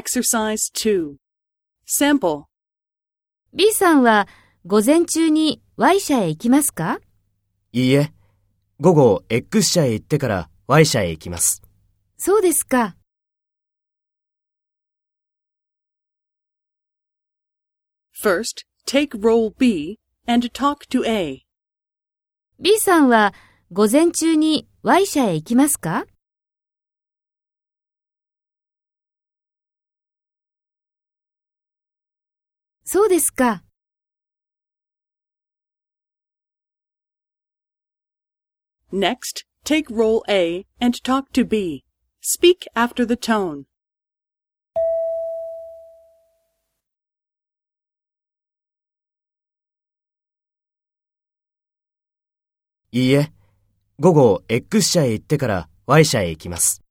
Exercise 2. Sample. B さんは午前中に Y 社へ行きますかいいえ、午後 X 社へ行ってから Y 社へ行きます。そうですか。First, take role B and talk to A. B さんは午前中に Y 社へ行きますかそうですか。Next, take role A and talk to B. Speak after the tone. いいえ、午後 X 社へ行ってから Y 社へ行きます。